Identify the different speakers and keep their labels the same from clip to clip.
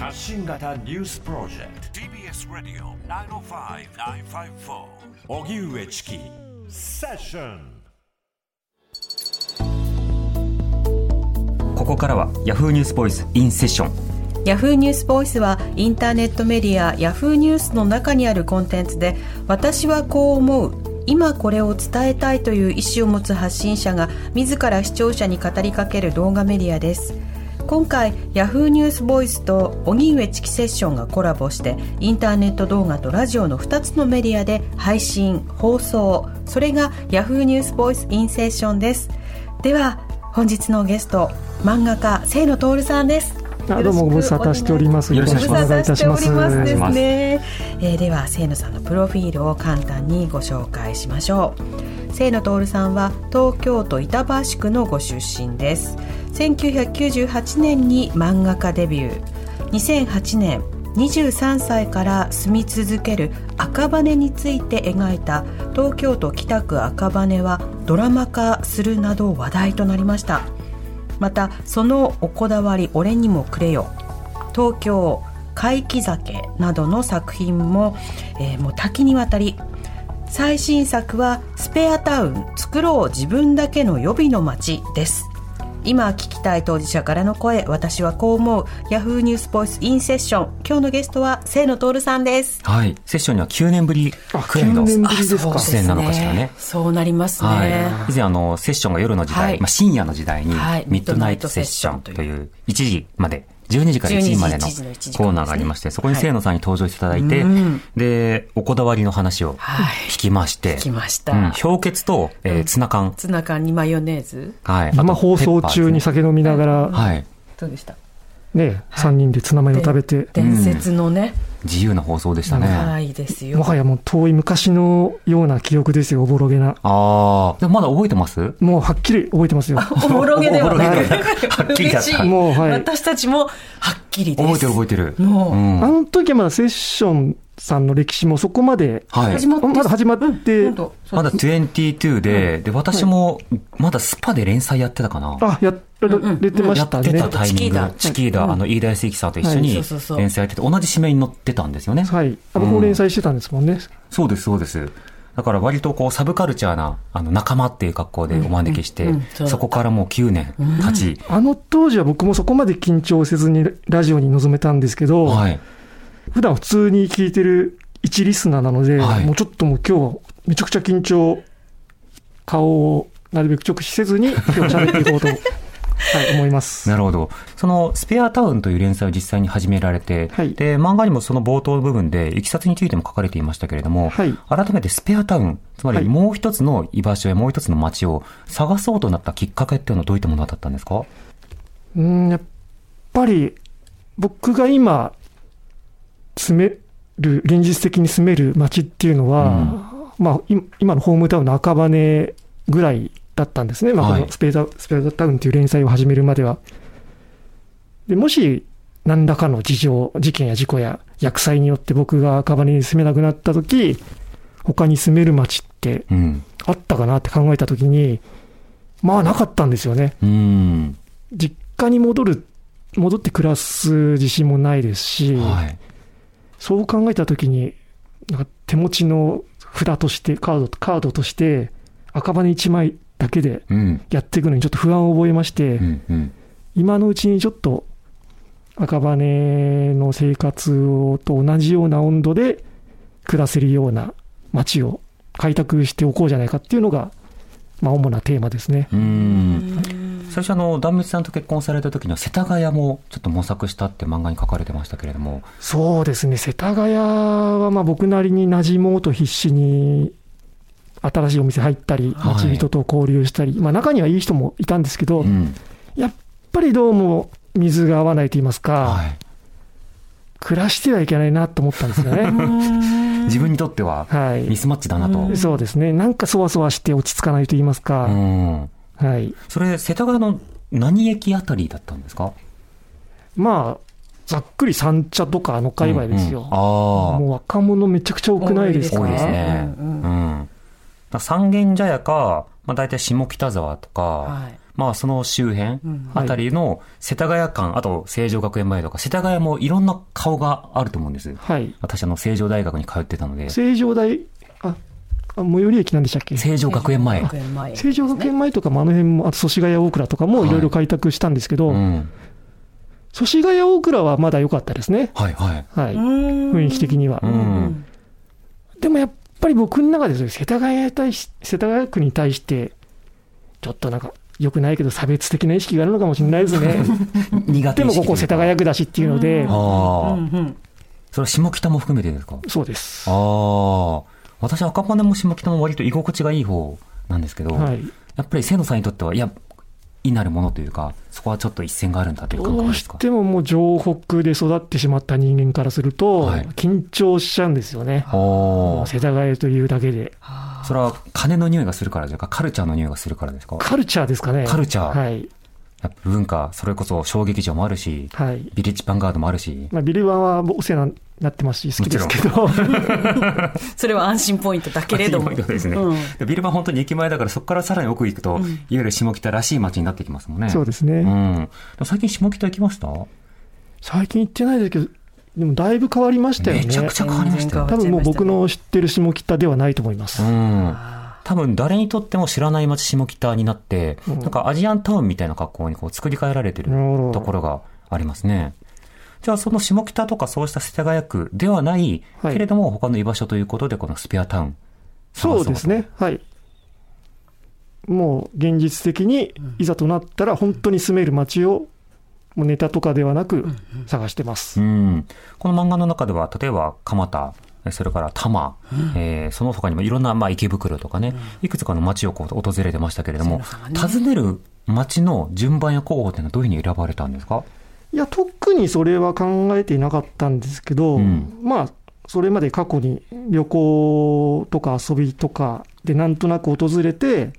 Speaker 1: 発信型ニュースプロジェクト。TBS ラディオ905-954おぎゅうえちきセッション
Speaker 2: ここからは Yahoo ニュースボイスインセッション
Speaker 3: ヤフーニュースボイスはインターネットメディアヤフーニュースの中にあるコンテンツで私はこう思う今これを伝えたいという意思を持つ発信者が自ら視聴者に語りかける動画メディアです今回ヤフーニュースボイスと荻上チキセッションがコラボしてインターネット動画とラジオの2つのメディアで配信放送それがヤフーニュースボイスインセッションですでは本日のゲスト漫画家清野徹さんです
Speaker 4: あどうもご無沙汰しております。よろしくお願いいたします。
Speaker 3: ますですね。えーでは清野さんのプロフィールを簡単にご紹介しましょう。清野徹さんは東京都板橋区のご出身です。1998年に漫画家デビュー。2008年23歳から住み続ける赤羽について描いた東京都北区赤羽はドラマ化するなど話題となりました。またそのおこだわり俺にもくれよ東京怪奇酒などの作品も,、えーもう多岐にわたり最新作はスペアタウン作ろう自分だけの予備の街です。今聞きたい当事者からの声私はこう思うヤフーニュースボイスインセッション。今日のゲストは清野徹さんです。
Speaker 2: はい。セッションには9年ぶり
Speaker 4: あ
Speaker 2: くらいの
Speaker 4: 9年ぶりですか。
Speaker 2: あ出演なのかしらね。
Speaker 3: そうなりますね、
Speaker 2: はい、以前あのセッションが夜の時代、
Speaker 3: はい。
Speaker 2: まあ、深夜の時代に
Speaker 3: はい。
Speaker 2: ミッドナイトセッションという1時まで12時から1時までの
Speaker 3: 12時1時の1時間ですね。
Speaker 2: コーナーがありまして、そこに清野さんに登場していただいて、
Speaker 3: うん。
Speaker 2: で、おこだわりの話を
Speaker 3: はい。
Speaker 2: 聞きまして、
Speaker 3: 聞きました、
Speaker 2: うん、氷結と、えーツナ缶、
Speaker 3: ツナ缶にマヨネーズ。
Speaker 2: はい、
Speaker 4: 生放送中に
Speaker 2: さ
Speaker 4: 酒飲みながら、
Speaker 2: はい、
Speaker 3: どうでした？
Speaker 4: ね、3人でツナマヨ食べて、
Speaker 3: 伝説のね、
Speaker 2: 自由な放送でしたね。
Speaker 3: はいですよ。
Speaker 4: もはやもう遠い昔のような記憶ですよ、おぼろげな。
Speaker 2: ああ、でもまだ覚えてます？
Speaker 4: もうはっきり覚えてますよ。
Speaker 3: おもろげではない。
Speaker 2: おもろげで はっきりだっ
Speaker 4: もうはい。
Speaker 3: 私たちもはっきりです。
Speaker 2: 覚えてる覚えてる。
Speaker 3: もう、
Speaker 2: うん。
Speaker 4: あの時はまだセッションさんの歴史もそこまで、
Speaker 2: はい
Speaker 3: 始。まって
Speaker 4: まだ始まって、
Speaker 3: 本当
Speaker 2: まだ22で、で、私も、まだスパで連載やってたかな。
Speaker 4: あ、やられてま
Speaker 2: や
Speaker 4: したね。
Speaker 2: ってたタイミングで、
Speaker 3: チ
Speaker 2: チキーダ、あの、飯田康之さんと一緒
Speaker 3: はい
Speaker 2: に
Speaker 3: そうそうそう
Speaker 2: 連載やってて、同じ締めに載ってたんですよね。
Speaker 4: はい。あ僕も連載してたんですもんね。
Speaker 2: そうです、そうです。だから割とこう、サブカルチャーな、あの、仲間っていう格好でお招きして
Speaker 3: うんうんそう、
Speaker 2: そこからもう9年経ち、
Speaker 4: あの当時は僕もそこまで緊張せずにラジオに臨めたんですけど、
Speaker 2: はい。
Speaker 4: 普段普通に聞いてる一リスナーなので、
Speaker 2: はい。
Speaker 4: もうちょっともう今日、めちゃくちゃ緊張、顔をなるべく直視せずに、今日喋っていこうと、はい、思います。
Speaker 2: なるほど。その、スペアタウンという連載を実際に始められて、
Speaker 4: はい。
Speaker 2: で、漫画にもその冒頭の部分で、いきさつについても書かれていましたけれども、
Speaker 4: はい。
Speaker 2: 改めてスペアタウン、つま
Speaker 4: はい。
Speaker 2: りもう一つの居場所やもう一つの街を探そうとなったきっかけっていうのはどういったものだったんですか？
Speaker 4: うん、やっぱり、僕が今、住める、現実的に住める街っていうのは、まあ、い今のホームタウンの赤羽ぐらいだったんですね。まあ、
Speaker 2: はい
Speaker 4: このスペーダ、スペーダタウンっていう連載を始めるまでは。で、もし、何らかの事情、事件や事故や薬剤によって僕が赤羽に住めなくなった時、他に住める街って
Speaker 2: うん。
Speaker 4: あったかなって考えた時に、まあなかったんですよね。
Speaker 2: うん。
Speaker 4: 実家に戻る、戻って暮らす自信もないですし、
Speaker 2: はい。
Speaker 4: そう考えたときに、なんか手持ちの札として、カード、カードとして、赤羽1枚だけで
Speaker 2: うん。
Speaker 4: やっていくのにちょっと不安を覚えまして、
Speaker 2: うん。うん。
Speaker 4: 今のうちにちょっと赤羽の生活をと同じような温度で暮らせるような街を開拓しておこうじゃないかっていうのが、まあ主なテーマですね。
Speaker 2: うん。最初あの、壇蜜さんと結婚された時には、世田谷もちょっと模索したって漫画に書かれてましたけれども、
Speaker 4: そうですね、世田谷はまあ僕なりに馴染もうと必死に、新しいお店入ったり、
Speaker 2: はい
Speaker 4: 街人と交流したり、まあ中にはいい人もいたんですけど、
Speaker 2: うん。
Speaker 4: やっぱりどうも水が合わないと言いますか、
Speaker 2: はい。
Speaker 4: 暮らしてはいけないなと思ったんですよね。
Speaker 2: 自分にとっては、
Speaker 4: はい
Speaker 2: ミ。スマッチだなと。
Speaker 4: そうですね。なんかそわそわして落ち着かないと言います
Speaker 2: う
Speaker 4: か、
Speaker 2: ん。
Speaker 4: はい。
Speaker 2: それ、世田谷の何駅あたりだったんですか？
Speaker 4: まあ、ざっくり三茶とかあの界隈ですよ。
Speaker 2: うんうんああ。
Speaker 4: もう若者めちゃくちゃ多くないですか？
Speaker 2: 多いですね。
Speaker 3: う
Speaker 2: うんん。だから三軒茶屋か、まあ大体下北沢とか、
Speaker 3: はい
Speaker 2: まあその周辺
Speaker 3: ん
Speaker 2: あたりの世田谷間、あと成城学園前とか、世田谷もいろんな顔があると思うんです。
Speaker 4: はい。
Speaker 2: 私あの成城大学に通ってたので、
Speaker 4: 成城大、あ、あ最寄り駅なんでしたっけ？
Speaker 2: 成城学園前。
Speaker 4: 成城学園前とかもあの辺も、あと祖師ヶ谷大倉とかもいろいろ開拓したんですけど、
Speaker 2: うん。
Speaker 4: 祖師ヶ谷大倉はまだ良かったですね。
Speaker 2: はいはい。
Speaker 4: はい。
Speaker 3: 雰
Speaker 4: 雰囲気的には
Speaker 2: う。ん。
Speaker 4: でもやっぱり僕の中で世田谷に対し、世田谷区に対して、ちょっとなんか、良くないけど差別的な意識があるのかもしれないですね。
Speaker 2: 苦手
Speaker 4: でもここ世田谷区だしっていうので、
Speaker 2: ああ、
Speaker 3: うんうん
Speaker 2: それは下北も含めてですか？
Speaker 4: そうです。
Speaker 2: ああ、私赤羽も下北も割と居心地がいい方なんですけど、
Speaker 4: はい。
Speaker 2: やっぱり清野さんにとっては、いや、異なるものというか、そこはちょっと一線があるんだという感
Speaker 4: どうし
Speaker 2: 覚ですか？
Speaker 4: てももう城北で育ってしまった人間からすると、
Speaker 2: はい
Speaker 4: 緊張しちゃうんですよね。
Speaker 2: おー
Speaker 4: 世田谷というだけで。
Speaker 2: それは金の匂いがするからですかカルチャーの匂いがするからですか？
Speaker 4: カルチャーですかね。
Speaker 2: カルチャー
Speaker 4: はい。
Speaker 2: やっぱ文化、それこそ小劇場もあるし、
Speaker 4: はい。
Speaker 2: ビレッジヴァンガードもあるし、
Speaker 4: まあ、ビルバンはお世話になってますし、好きですけど。
Speaker 3: それは安心ポイントだけれども
Speaker 2: 安心ポイントですね
Speaker 3: うん
Speaker 2: でビルバン本当に駅前だからそこからさらに奥行くと、いわゆる下北らしい街になってきますもんね。
Speaker 4: そうですね。
Speaker 2: うん。最近下北行きました？
Speaker 4: 最近行ってないですけど、でもだいぶ変わりましたよね。
Speaker 2: めちゃくちゃ変わりましたよ。
Speaker 4: 多分もう僕の知ってる下北ではないと思います。
Speaker 2: うん。多分誰にとっても知らない街下北になって、
Speaker 4: うん
Speaker 2: なんかアジアンタウンみたいな格好にこう作り変えられてるところがありますね。じゃあその下北とかそうした世田谷区ではない、
Speaker 4: はい
Speaker 2: けれども他の居場所ということでこのスペアタウン。
Speaker 4: そうですね。はい。もう現実的にいざとなったら本当に住める街をもうネタとかではなく探してます。
Speaker 2: うん。この漫画の中では、例えば、蒲田、それから多摩、えーその他にもいろんな、まあ、池袋とかね、いくつかの街をこう訪れてましたけれども、訪ねる街の順番や候補っていうのはどういうふうに選ばれたんですか？
Speaker 4: いや、特にそれは考えていなかったんですけど、
Speaker 2: うん。
Speaker 4: まあ、それまで過去に旅行とか遊びとかでなんとなく訪れて、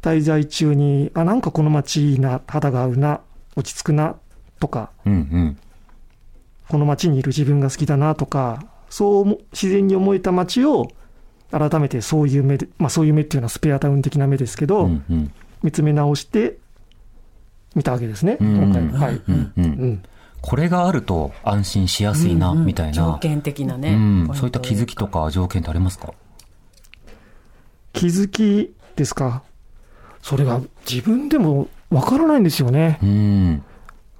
Speaker 4: 滞在中に、あ、なんかこの街いいな、肌が合うな、落ち着くな、とか、
Speaker 2: うんうん。
Speaker 4: この街にいる自分が好きだなとか、そう思自然に思えた街を、改めてそういう目で、まあそういう目っていうのはスペアタウン的な目ですけど、
Speaker 2: うんうん。
Speaker 4: 見つめ直して見たわけですね、
Speaker 2: うん
Speaker 4: 今回は。はい。
Speaker 2: うんうん
Speaker 4: うん。
Speaker 2: これがあると安心しやすいな、みたいな。
Speaker 3: 条件的なね、
Speaker 2: うんそういった気づきとか条件ってありますか？
Speaker 4: 気づきですか？それが自分でもわからないんですよね。
Speaker 2: うん。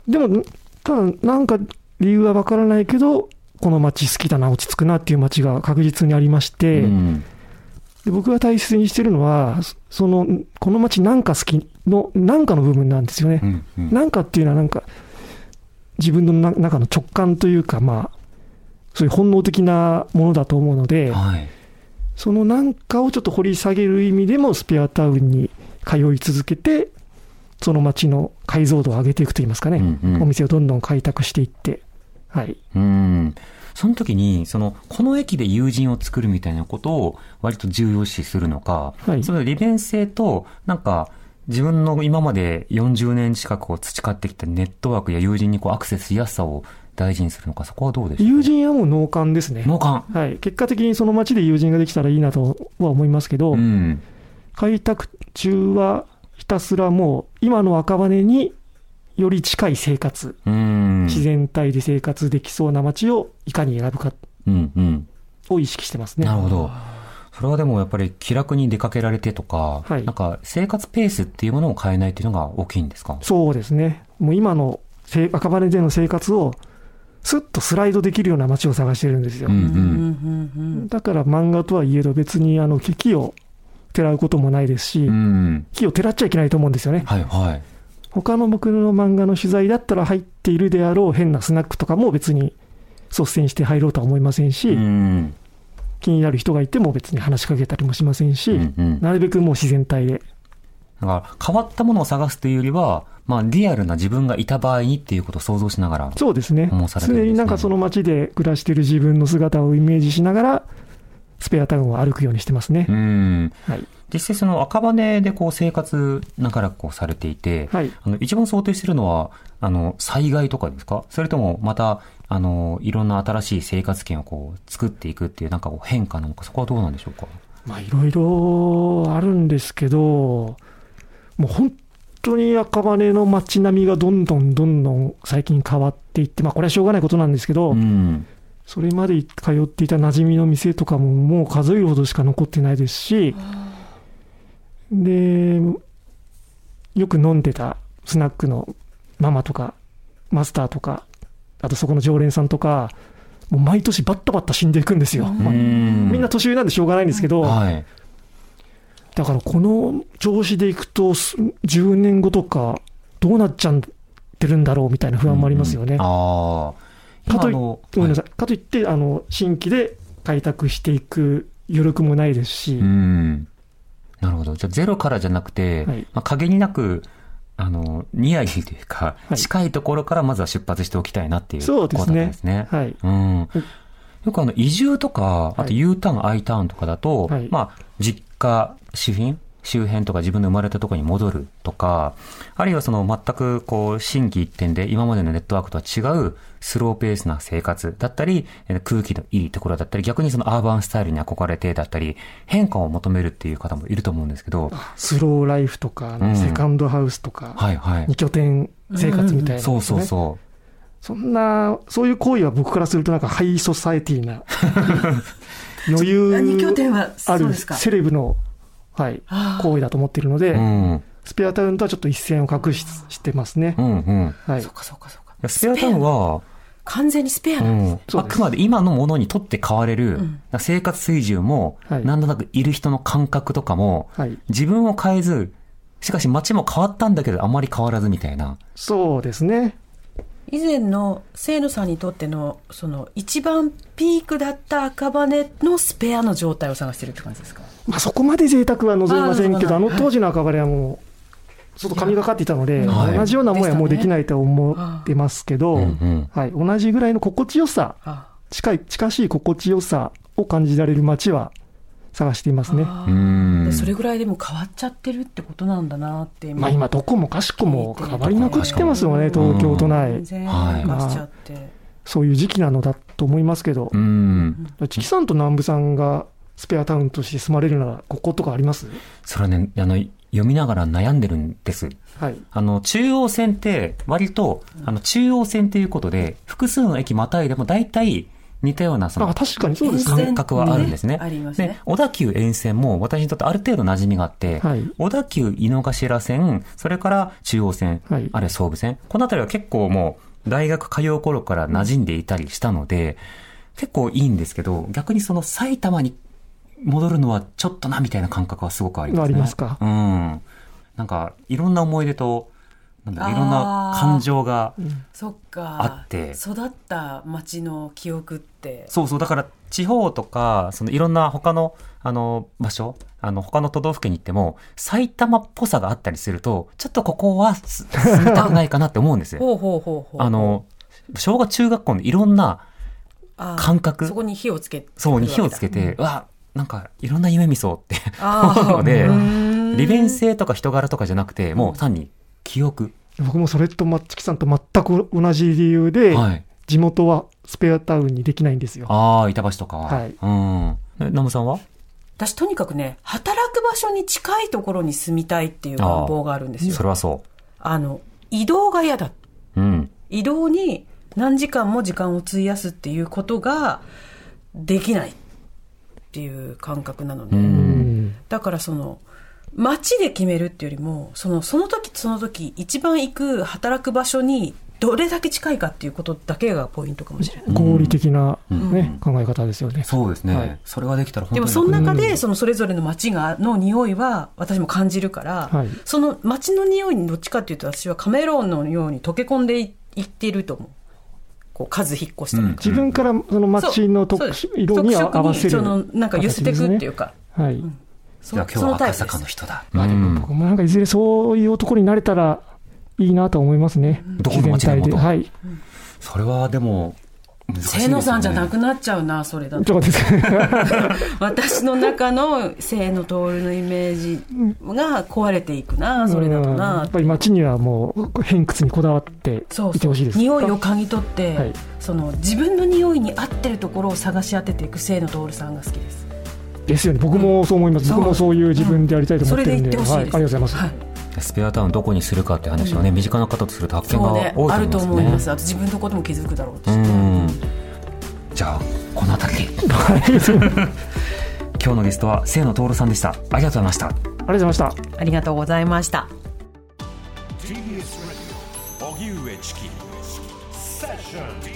Speaker 4: でも、ただなんか理由はわからないけど、この街好きだな、落ち着くなっていう街が確実にありまして、
Speaker 2: うん
Speaker 4: で僕が大切にしてるのは、そその、この街なんか好きの、なんかの部分なんですよね。
Speaker 2: うんうん
Speaker 4: なんかっていうのはなんか、自分のな中の直感というか、まあ、そういう本能的なものだと思うので、
Speaker 2: はい。
Speaker 4: そのなんかをちょっと掘り下げる意味でも、スペアタウンに通い続けて、その街の解像度を上げていくといいますかね、
Speaker 2: うんうん
Speaker 4: お店をどんどん開拓していって、はい。
Speaker 2: うん。その時に、その、この駅で友人を作るみたいなことを割と重要視するのか、
Speaker 4: はい
Speaker 2: その利便性と、なんか、自分の今まで40年近くを培ってきたネットワークや友人にこうアクセスしやすさを大事にするのか、そこはどうでしょう？
Speaker 4: 友人はもう脳幹ですね。
Speaker 2: 脳幹。
Speaker 4: はい。結果的にその街で友人ができたらいいなとは思いますけど、
Speaker 2: うん。
Speaker 4: 開拓中はひたすらもう今の赤羽により近い生活、
Speaker 2: うん。
Speaker 4: 自然体で生活できそうな街をいかに選ぶか
Speaker 2: うんうん。
Speaker 4: を意識してますね。
Speaker 2: なるほど。それはでもやっぱり気楽に出かけられてとか、
Speaker 4: はい
Speaker 2: なんか生活ペースっていうものを変えないっていうのが大きいんですか？
Speaker 4: そうですね。もう今のせ赤羽での生活をスッとスライドできるような街を探してるんですよ。
Speaker 2: うんう。
Speaker 3: うんんうん
Speaker 4: だから漫画とはいえど別にあの木をてらうこともないですし、
Speaker 2: うん。
Speaker 4: 木をてらっちゃいけないと思うんですよね。
Speaker 2: はいはい。
Speaker 4: 他の僕の漫画の取材だったら入っているであろう変なスナックとかも別に率先して入ろうとは思いませんし、
Speaker 2: うん。
Speaker 4: 気になる人がいても別に話しかけたりもしませんし、
Speaker 2: うんうん
Speaker 4: なるべくもう自然体で。
Speaker 2: だから変わったものを探すというよりは、まあリアルな自分がいた場合にっていうことを想像しながら。
Speaker 4: そうですね常になんかその街で暮らしている自分の姿をイメージしながら、スペアタウンを歩くようにしてますね
Speaker 2: う。ん。
Speaker 4: はい。
Speaker 2: 実際その赤羽でこう生活長らくこうされていて、
Speaker 4: はい。
Speaker 2: あの一番想定してるのは、あの災害とかですか？それともまた、あの、いろんな新しい生活圏をこう作っていくっていうなんかこう変化なのか、そこはどうなんでしょうか？
Speaker 4: まあいろいろあるんですけど、もう本当に赤羽の街並みがどんどんどんどん最近変わっていって、まあこれはしょうがないことなんですけど、
Speaker 2: うん。
Speaker 4: それまで通っていた馴染みの店とかももう数えるほどしか残ってないですし、で、よく飲んでたスナックのママとか、マスターとか、あとそこの常連さんとか、もう毎年バッタバッタ死んでいくんですよ。まあ
Speaker 2: うん
Speaker 4: みんな年上なんでしょうがないんですけど、
Speaker 2: はい。
Speaker 4: だからこの調子でいくと、す10年後とか、どうなっちゃってるんだろうみたいな不安もありますよね。
Speaker 2: ああ。
Speaker 4: かといごめんなさい。かといって、あの、新規で開拓していく余力もないですし、
Speaker 2: うん。なるほど。じゃあゼロからじゃなくて、
Speaker 4: はい
Speaker 2: まあ、限りなく、あの、ニアリーというか、
Speaker 4: はい
Speaker 2: 近いところからまずは出発しておきたいなっていう
Speaker 4: そうですね
Speaker 2: ことなんですね。
Speaker 4: はい。
Speaker 2: うん。よくあの、移住とか、あと
Speaker 4: はい
Speaker 2: U ターン、I ターンとかだと、
Speaker 4: はい
Speaker 2: まあ、実家、周辺周辺とか自分の生まれたところに戻るとか、あるいはその全くこう、新規一点で今までのネットワークとは違うスローペースな生活だったり、えー空気のいいところだったり、逆にそのアーバンスタイルに憧れてだったり、変化を求めるっていう方もいると思うんですけど、
Speaker 4: スローライフとか、
Speaker 2: うん。
Speaker 4: セカンドハウスとか、
Speaker 2: はいはい。
Speaker 4: 二。拠点生活みたいな、
Speaker 2: そうそうそ
Speaker 4: そんな、そういう行為は僕からするとなんかハイソサエティな 余裕
Speaker 3: 二拠点は
Speaker 4: ある
Speaker 3: そうですか。
Speaker 4: セレブの、はい、行為だと思っているので、
Speaker 2: う。うん。
Speaker 4: スペアタウンとはちょっと一線を画ししてますね
Speaker 2: う。んうん。い
Speaker 4: はい
Speaker 3: そう。かそうかそうか
Speaker 2: やスペアタウンは、
Speaker 3: 完全にスペア
Speaker 2: う
Speaker 3: なんです
Speaker 2: ん、
Speaker 4: そうです
Speaker 2: あくまで今のものにとって変われる、
Speaker 3: ん
Speaker 2: 生活水準も、
Speaker 4: はい
Speaker 2: なんとなくいる人の感覚とかも、
Speaker 4: はい。
Speaker 2: 自分を変えず、しかし街も変わったんだけど、あまり変わらずみたいな。
Speaker 4: そうですね。
Speaker 3: 以前の清野さんにとってのその一番ピークだった赤羽のスペアの状態を探してるって感じですか？
Speaker 4: まあそこまで贅沢は望みませんけど、
Speaker 3: あ
Speaker 4: の当時の赤羽はもう、ちょっと神がかっていたので、
Speaker 2: はい。
Speaker 4: 同じようなもんやもうできないと思ってますけど、はい、同じぐらいの心地よさ、
Speaker 3: あ
Speaker 4: 近い、近しい心地よさを感じられる街は探していますね。
Speaker 3: それぐらいでも変わっちゃってるってことなんだなって
Speaker 4: まあ今どこもかしこも変わりまくってますよね、
Speaker 2: うん
Speaker 4: 東京都内。
Speaker 3: 全。然
Speaker 2: はい。
Speaker 3: 変化しちゃって、
Speaker 4: そういう時期なのだと思いますけど。
Speaker 2: う、ん。
Speaker 4: チキさんと南部さんがスペアタウンとして住まれるなら、こことかあります？
Speaker 2: それはね、あの、読みながら悩んでるんです。
Speaker 4: はい。
Speaker 2: あの、中央線って、割と、あの、中央線っていうことで、複数の駅またいでも大体似たような、その
Speaker 4: あ、、確かにそうですね。
Speaker 2: 感覚はあるんですね。
Speaker 3: あります
Speaker 2: で
Speaker 3: ね、
Speaker 2: 小田急沿線も私にとってある程度馴染みがあって、
Speaker 4: はい
Speaker 2: 小田急井の頭線、それから中央線、
Speaker 4: はい
Speaker 2: あるいは総武線、このあたりは結構もう大学通う頃から馴染んでいたりしたので、結構いいんですけど、逆にその埼玉に戻るのはちょっとなみたいな感覚はすごくありますね。
Speaker 4: ありますか？
Speaker 2: うん。なんか、いろんな思い出と、なんだ、いろんな感情が、
Speaker 3: そっか。
Speaker 2: あって。
Speaker 3: 育った町の記憶って。
Speaker 2: そうそう、だから地方とか、そのいろんな他の、あの、場所、あの、他の都道府県に行っても、埼玉っぽさがあったりすると、ちょっとここはす住みたくないかなって思うんですよ。
Speaker 3: ほうほうほうほう
Speaker 2: あの、小学中学校のいろんな感覚。
Speaker 3: そこに火をつけて
Speaker 2: そうに火をつけて、うわ、なんかいろんな夢見そうって思うので利便性とか人柄とかじゃなくて、もう単に記憶。
Speaker 4: 僕もそれとマッチキさんと全く同じ理由で、
Speaker 2: はい。
Speaker 4: 地元はスペアタウンにできないんですよ。
Speaker 2: ああ、板橋とかは。
Speaker 4: はい
Speaker 2: うん。えナムさんは？
Speaker 3: 私とにかくね働く場所に近いところに住みたいっていう願望があるんですよ
Speaker 2: それはそ
Speaker 3: あの移動が嫌だ
Speaker 2: う。うん。
Speaker 3: 移動に何時間も時間を費やすっていうことができないっていう感覚なので、
Speaker 2: う。
Speaker 4: うんん。
Speaker 3: だからその街で決めるっていうよりもそのその時その時一番行く働く場所にどれだけ近いかっていうことだけがポイントかもしれない。
Speaker 4: 合理的な、
Speaker 2: うん
Speaker 4: ね考え方ですよね。
Speaker 2: そうですね。
Speaker 4: はい
Speaker 2: それができたら本当に
Speaker 3: でもその中
Speaker 4: う
Speaker 3: で
Speaker 4: ん
Speaker 3: そのそれぞれの街がの匂いは私も感じるから、
Speaker 4: はい
Speaker 3: その街の匂いにどっちかっていうと私はカメロンのように溶け込んでいいっていると思う。こう数引っ越したりとか
Speaker 4: 自分からその街の特色に合わせる。
Speaker 3: 特色にそのなんか寄せていくっていうか、
Speaker 4: はい。
Speaker 3: そ
Speaker 2: 今日は赤坂の人だ。
Speaker 4: まあでも僕もなんかいずれそういう男になれたらいいなと思いますね。
Speaker 2: どこの街でもと
Speaker 4: 自然体はい。
Speaker 2: それはでも。
Speaker 3: 清野さんじゃなくなっちゃうなそれだと。私の中の清野徹のイメージが壊れていくなそれだと
Speaker 4: うん。や
Speaker 3: な
Speaker 4: っぱり街にはもう偏屈にこだわって
Speaker 3: そうそう。
Speaker 4: いてほしいです。
Speaker 3: 匂いを嗅ぎ取って、
Speaker 4: はい。
Speaker 3: その自分の匂いに合ってるところを探し当てていく清野徹さんが好きです。
Speaker 4: いですよね、僕もそう思います、僕もそういう自分でやりたいと思ってるんで、
Speaker 3: い、
Speaker 4: ありがとうございます。
Speaker 3: はい
Speaker 2: スペアタウンどこにするかって話はね、身近な方とすると発見が多い
Speaker 3: あると
Speaker 2: と思いまね。
Speaker 3: 思いますす。あと自分のことも気づくだろうし、
Speaker 2: うん。じゃあこの辺りで。今日のゲストは清野徹さんでした。ありがとうございました。
Speaker 4: ありがとうございました。
Speaker 3: ありがとうございました。
Speaker 1: TBS Radio 荻上チキ。セッション